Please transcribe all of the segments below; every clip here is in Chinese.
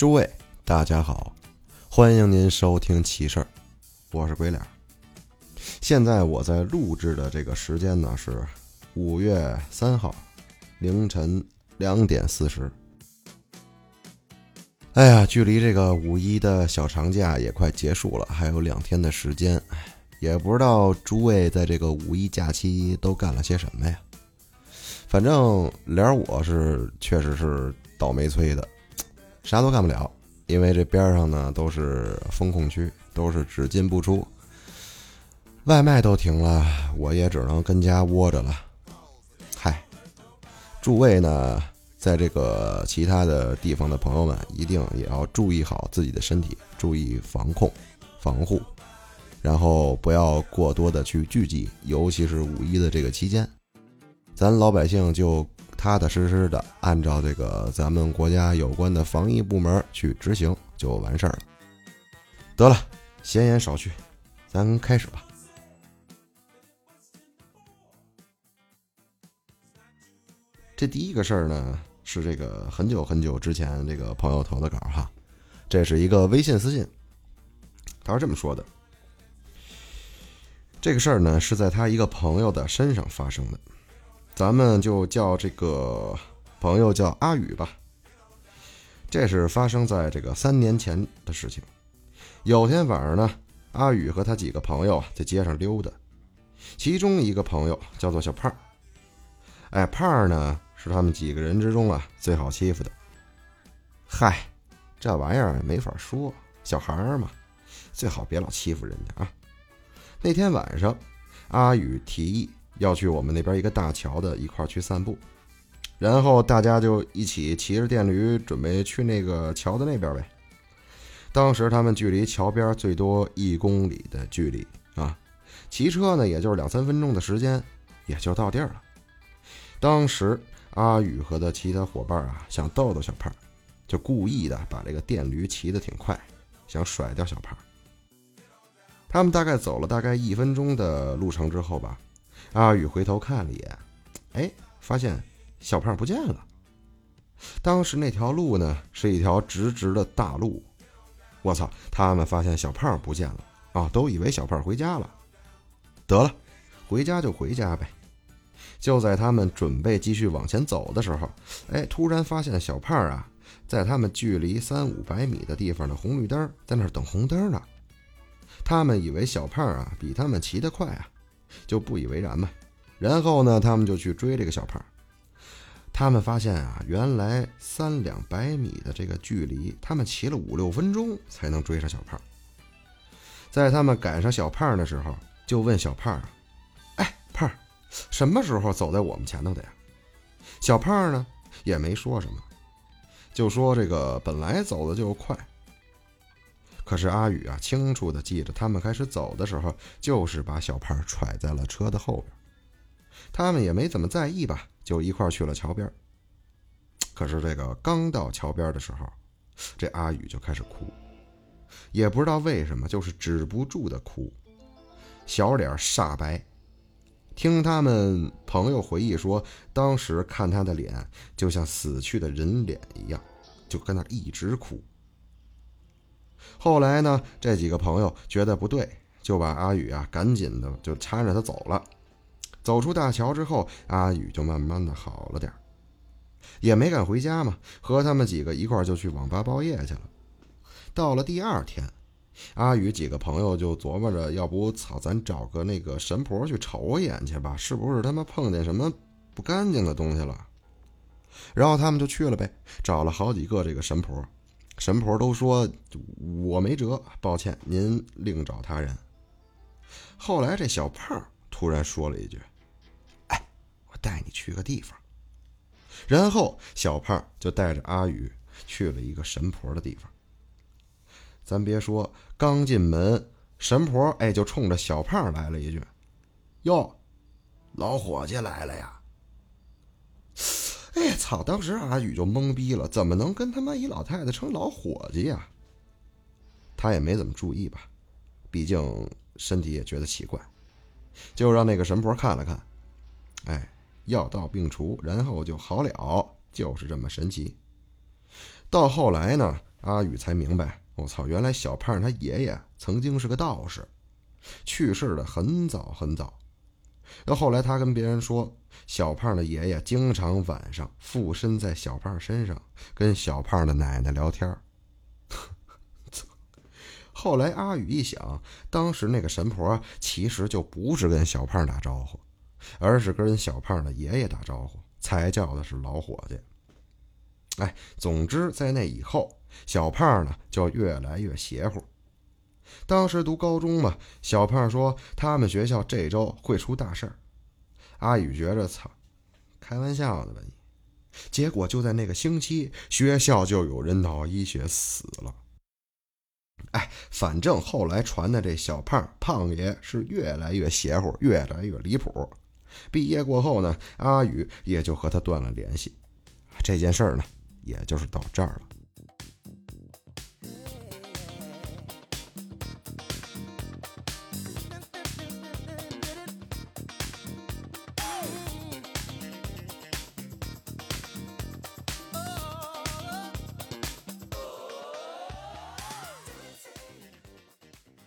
诸位，大家好，欢迎您收听奇事儿，我是鬼脸。现在我在录制的这个时间呢是五月三号凌晨两点四十。哎呀，距离这个五一的小长假也快结束了，还有两天的时间，也不知道诸位在这个五一假期都干了些什么呀？反正连我是确实是倒霉催的，啥都干不了，因为这边上呢都是封控区，都是只进不出，外卖都停了，我也只能跟家窝着了。嗨，诸位呢？在这个其他的地方的朋友们，一定也要注意好自己的身体，注意防控、防护，然后不要过多的去聚集，尤其是五一的这个期间，咱老百姓就踏踏实实的按照这个咱们国家有关的防疫部门去执行就完事儿了。得了，闲言少叙，咱开始吧。这第一个事儿呢。是这个很久很久之前这个朋友投的稿哈，这是一个微信私信，他是这么说的：这个事儿呢是在他一个朋友的身上发生的，咱们就叫这个朋友叫阿宇吧。这是发生在这个三年前的事情。有天晚上呢，阿宇和他几个朋友在街上溜达，其中一个朋友叫做小胖儿，哎，胖儿呢。是他们几个人之中啊最好欺负的。嗨，这玩意儿没法说，小孩儿嘛，最好别老欺负人家啊。那天晚上，阿宇提议要去我们那边一个大桥的一块去散步，然后大家就一起骑着电驴准备去那个桥的那边呗。当时他们距离桥边最多一公里的距离啊，骑车呢也就是两三分钟的时间，也就到地儿了。当时。阿宇和他其他伙伴啊，想逗逗小胖，就故意的把这个电驴骑得挺快，想甩掉小胖。他们大概走了大概一分钟的路程之后吧，阿宇回头看了一眼，哎，发现小胖不见了。当时那条路呢，是一条直直的大路。我操！他们发现小胖不见了啊，都以为小胖回家了。得了，回家就回家呗。就在他们准备继续往前走的时候，哎，突然发现小胖啊，在他们距离三五百米的地方的红绿灯，在那儿等红灯呢。他们以为小胖啊比他们骑得快啊，就不以为然嘛。然后呢，他们就去追这个小胖。他们发现啊，原来三两百米的这个距离，他们骑了五六分钟才能追上小胖。在他们赶上小胖的时候，就问小胖：“哎，胖。”什么时候走在我们前头的呀？小胖呢也没说什么，就说这个本来走的就快。可是阿宇啊，清楚的记着，他们开始走的时候，就是把小胖踹在了车的后边。他们也没怎么在意吧，就一块去了桥边。可是这个刚到桥边的时候，这阿宇就开始哭，也不知道为什么，就是止不住的哭，小脸煞白。听他们朋友回忆说，当时看他的脸就像死去的人脸一样，就跟那一直哭。后来呢，这几个朋友觉得不对，就把阿宇啊赶紧的就搀着他走了。走出大桥之后，阿宇就慢慢的好了点也没敢回家嘛，和他们几个一块就去网吧包夜去了。到了第二天。阿宇几个朋友就琢磨着，要不操，咱找个那个神婆去瞅一眼去吧，是不是他妈碰见什么不干净的东西了？然后他们就去了呗，找了好几个这个神婆，神婆都说我没辙，抱歉，您另找他人。后来这小胖突然说了一句：“哎，我带你去个地方。”然后小胖就带着阿宇去了一个神婆的地方。咱别说，刚进门，神婆哎就冲着小胖来了一句：“哟，老伙计来了呀！”哎呀操！当时阿宇就懵逼了，怎么能跟他妈一老太太成老伙计呀？他也没怎么注意吧，毕竟身体也觉得奇怪，就让那个神婆看了看，哎，药到病除，然后就好了，就是这么神奇。到后来呢？阿宇才明白，我操，原来小胖他爷爷曾经是个道士，去世的很早很早。那后来他跟别人说，小胖的爷爷经常晚上附身在小胖身上，跟小胖的奶奶聊天。后来阿宇一想，当时那个神婆其实就不是跟小胖打招呼，而是跟小胖的爷爷打招呼，才叫的是老伙计。哎，总之在那以后，小胖呢就越来越邪乎。当时读高中嘛，小胖说他们学校这周会出大事儿。阿宇觉着操，开玩笑呢吧你？结果就在那个星期，学校就有人脑溢血死了。哎，反正后来传的这小胖胖爷是越来越邪乎，越来越离谱。毕业过后呢，阿宇也就和他断了联系。这件事儿呢，也就是到这儿了。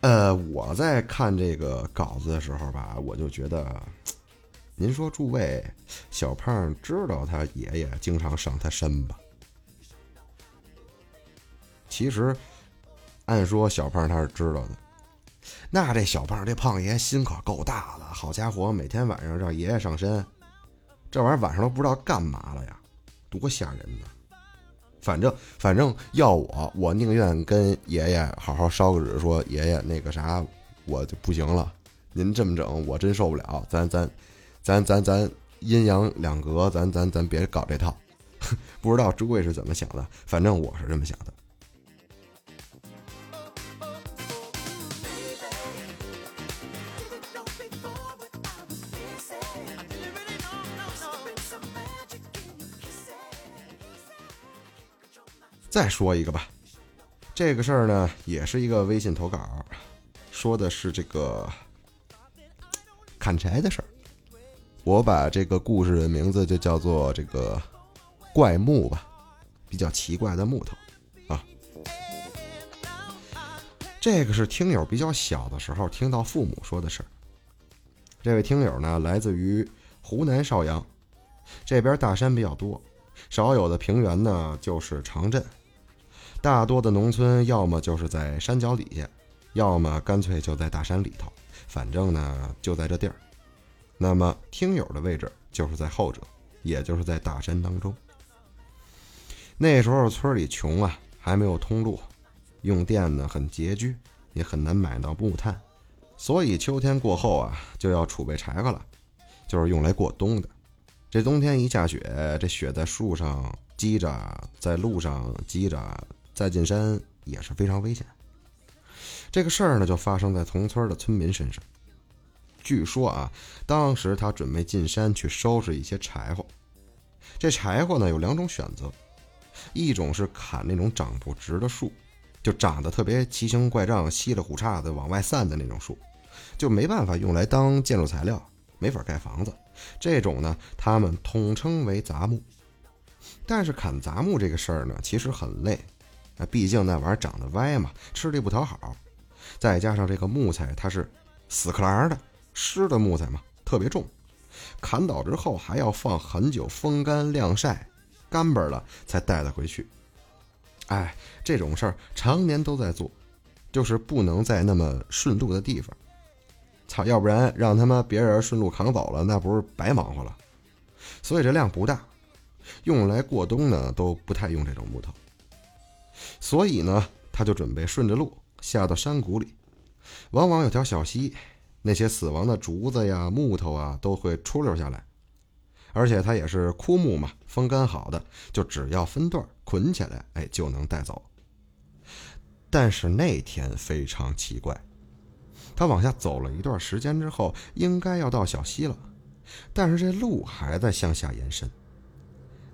呃，我在看这个稿子的时候吧，我就觉得，您说诸位，小胖知道他爷爷经常上他身吧？其实，按说小胖他是知道的。那这小胖这胖爷心可够大的，好家伙，每天晚上让爷爷上身，这玩意儿晚上都不知道干嘛了呀，多吓人呢！反正反正要我，我宁愿跟爷爷好好烧个纸，说爷爷那个啥，我就不行了。您这么整，我真受不了。咱咱咱咱咱阴阳两隔，咱咱咱别搞这套。不知道诸位是怎么想的，反正我是这么想的。再说一个吧，这个事儿呢，也是一个微信投稿，说的是这个砍柴的事儿。我把这个故事的名字就叫做这个怪木吧，比较奇怪的木头啊。这个是听友比较小的时候听到父母说的事儿。这位听友呢，来自于湖南邵阳，这边大山比较多，少有的平原呢就是长镇。大多的农村要么就是在山脚底下，要么干脆就在大山里头，反正呢就在这地儿。那么听友的位置就是在后者，也就是在大山当中。那时候村里穷啊，还没有通路，用电呢很拮据，也很难买到木炭，所以秋天过后啊就要储备柴火了，就是用来过冬的。这冬天一下雪，这雪在树上积着，在路上积着。再进山也是非常危险。这个事儿呢，就发生在同村的村民身上。据说啊，当时他准备进山去收拾一些柴火。这柴火呢，有两种选择：一种是砍那种长不直的树，就长得特别奇形怪状、稀里糊叉的往外散的那种树，就没办法用来当建筑材料，没法盖房子。这种呢，他们统称为杂木。但是砍杂木这个事儿呢，其实很累。那毕竟那玩意儿长得歪嘛，吃力不讨好，再加上这个木材它是死壳儿的湿的木材嘛，特别重，砍倒之后还要放很久风干晾晒，干巴了才带得回去。哎，这种事儿常年都在做，就是不能在那么顺路的地方，操，要不然让他们别人顺路扛走了，那不是白忙活了。所以这量不大，用来过冬呢都不太用这种木头。所以呢，他就准备顺着路下到山谷里，往往有条小溪，那些死亡的竹子呀、木头啊都会出溜下来，而且它也是枯木嘛，风干好的，就只要分段捆起来，哎，就能带走。但是那天非常奇怪，他往下走了一段时间之后，应该要到小溪了，但是这路还在向下延伸。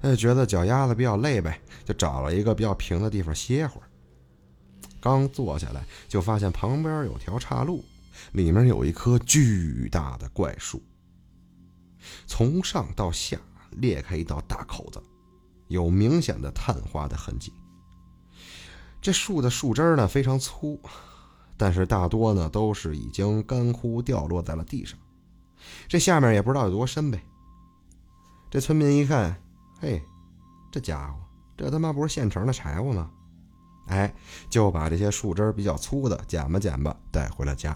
他就，觉得脚丫子比较累呗，就找了一个比较平的地方歇会儿。刚坐下来，就发现旁边有条岔路，里面有一棵巨大的怪树，从上到下裂开一道大口子，有明显的碳化的痕迹。这树的树枝呢非常粗，但是大多呢都是已经干枯掉落在了地上。这下面也不知道有多深呗。这村民一看，嘿，这家伙，这他妈不是现成的柴火吗？哎，就把这些树枝比较粗的剪吧剪吧带回了家。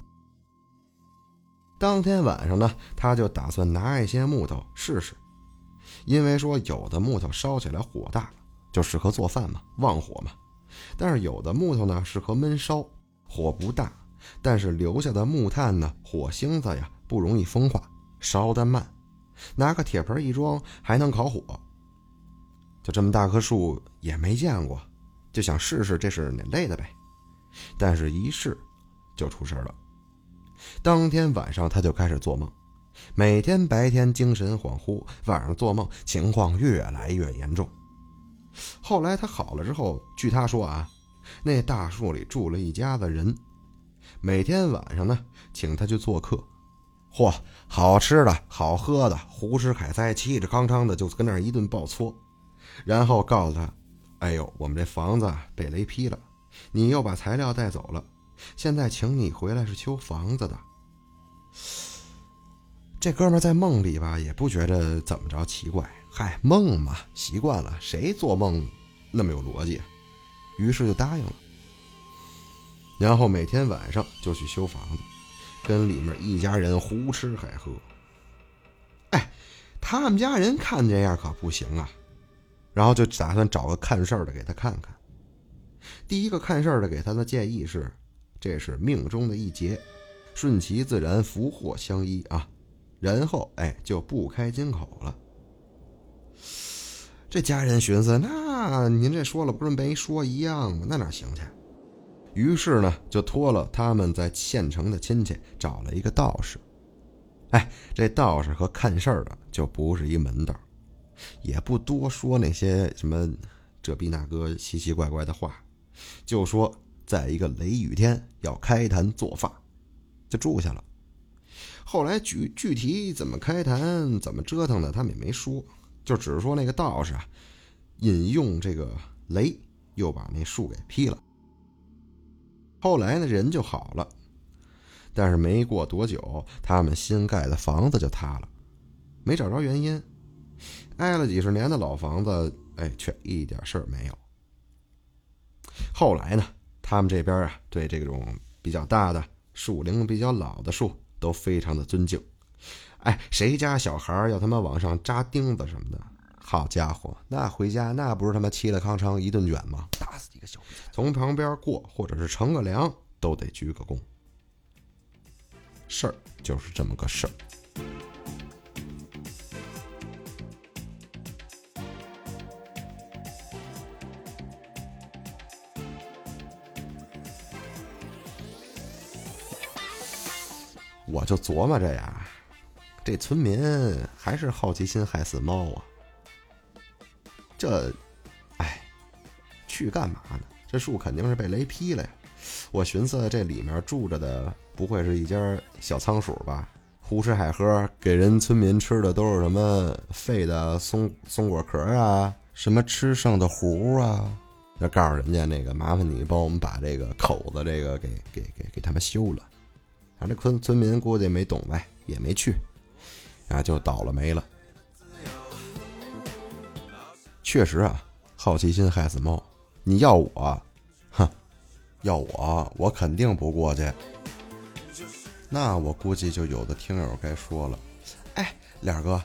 当天晚上呢，他就打算拿一些木头试试，因为说有的木头烧起来火大，就适合做饭嘛，旺火嘛。但是有的木头呢适合闷烧，火不大，但是留下的木炭呢，火星子呀不容易风化，烧得慢。拿个铁盆一装，还能烤火。就这么大棵树也没见过，就想试试这是哪类的呗。但是，一试就出事了。当天晚上他就开始做梦，每天白天精神恍惚，晚上做梦情况越来越严重。后来他好了之后，据他说啊，那大树里住了一家子人，每天晚上呢请他去做客，嚯，好吃的好喝的，胡吃海塞，气着康康的就跟那儿一顿暴搓，然后告诉他，哎呦，我们这房子被雷劈了，你又把材料带走了。现在请你回来是修房子的，这哥们在梦里吧也不觉得怎么着奇怪，嗨，梦嘛，习惯了，谁做梦那么有逻辑？于是就答应了，然后每天晚上就去修房子，跟里面一家人胡吃海喝。哎，他们家人看这样可不行啊，然后就打算找个看事儿的给他看看。第一个看事儿的给他的建议是。这是命中的一劫，顺其自然，福祸相依啊。然后，哎，就不开金口了。这家人寻思，那您这说了不是没说一样吗？那哪行去？于是呢，就托了他们在县城的亲戚，找了一个道士。哎，这道士和看事儿的就不是一门道，也不多说那些什么这逼那哥奇奇怪怪的话，就说。在一个雷雨天要开坛做法，就住下了。后来具具体怎么开坛、怎么折腾的，他们也没说，就只是说那个道士啊，引用这个雷，又把那树给劈了。后来呢，人就好了，但是没过多久，他们新盖的房子就塌了，没找着原因。挨了几十年的老房子，哎，却一点事儿没有。后来呢？他们这边啊，对这种比较大的树龄比较老的树都非常的尊敬。哎，谁家小孩要他妈往上扎钉子什么的，好家伙，那回家那不是他妈气了康昌一顿卷吗？打死几个小从旁边过或者是乘个凉都得鞠个躬。事儿就是这么个事儿。我就琢磨着呀，这村民还是好奇心害死猫啊！这，哎，去干嘛呢？这树肯定是被雷劈了呀！我寻思这里面住着的不会是一家小仓鼠吧？胡吃海喝，给人村民吃的都是什么废的松松果壳啊，什么吃剩的糊啊？要告诉人家那个，麻烦你帮我们把这个口子这个给给给给他们修了。这村村民估计没懂呗，也没去，啊，就倒了霉了。确实啊，好奇心害死猫。你要我，哼，要我，我肯定不过去。那我估计就有的听友该说了，哎，脸哥，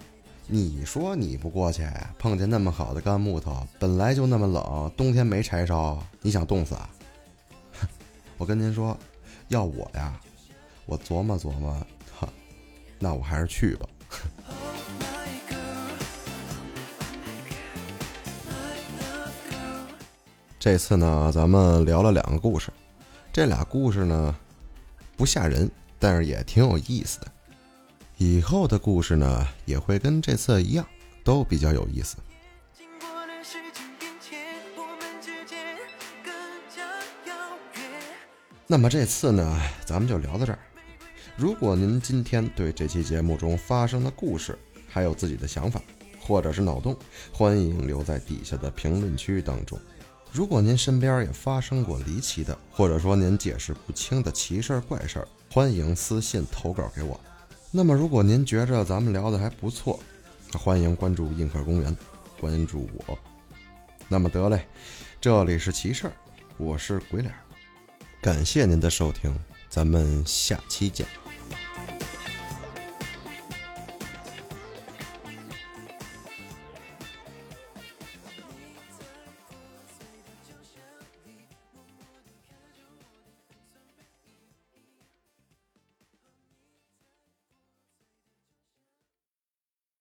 你说你不过去，碰见那么好的干木头，本来就那么冷，冬天没柴烧，你想冻死啊？我跟您说，要我呀。我琢磨琢磨，哈，那我还是去吧。这次呢，咱们聊了两个故事，这俩故事呢不吓人，但是也挺有意思的。以后的故事呢也会跟这次一样，都比较有意思。那么这次呢，咱们就聊到这儿。如果您今天对这期节目中发生的故事还有自己的想法，或者是脑洞，欢迎留在底下的评论区当中。如果您身边也发生过离奇的，或者说您解释不清的奇事儿怪事儿，欢迎私信投稿给我。那么，如果您觉着咱们聊的还不错，欢迎关注映客公园，关注我。那么得嘞，这里是奇事儿，我是鬼脸，感谢您的收听，咱们下期见。